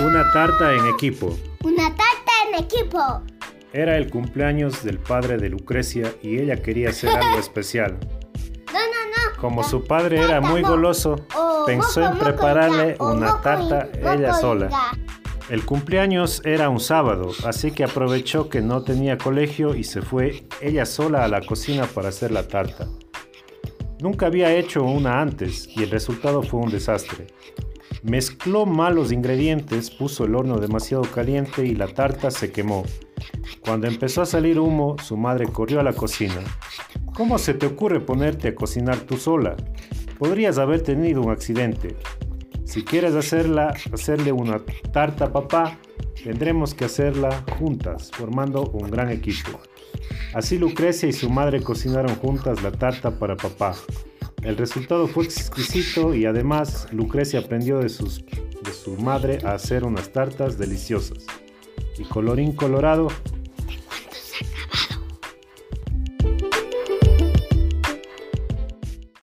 Una tarta en equipo. Una tarta en equipo. Era el cumpleaños del padre de Lucrecia y ella quería hacer algo especial. No, no, no. Como su padre era muy goloso, pensó en prepararle una tarta ella sola. El cumpleaños era un sábado, así que aprovechó que no tenía colegio y se fue ella sola a la cocina para hacer la tarta. Nunca había hecho una antes y el resultado fue un desastre. Mezcló mal los ingredientes, puso el horno demasiado caliente y la tarta se quemó. Cuando empezó a salir humo, su madre corrió a la cocina. ¿Cómo se te ocurre ponerte a cocinar tú sola? Podrías haber tenido un accidente. Si quieres hacerla, hacerle una tarta a papá, tendremos que hacerla juntas, formando un gran equipo. Así Lucrecia y su madre cocinaron juntas la tarta para papá. El resultado fue exquisito y además Lucrecia aprendió de, sus, de su madre a hacer unas tartas deliciosas. Y colorín colorado,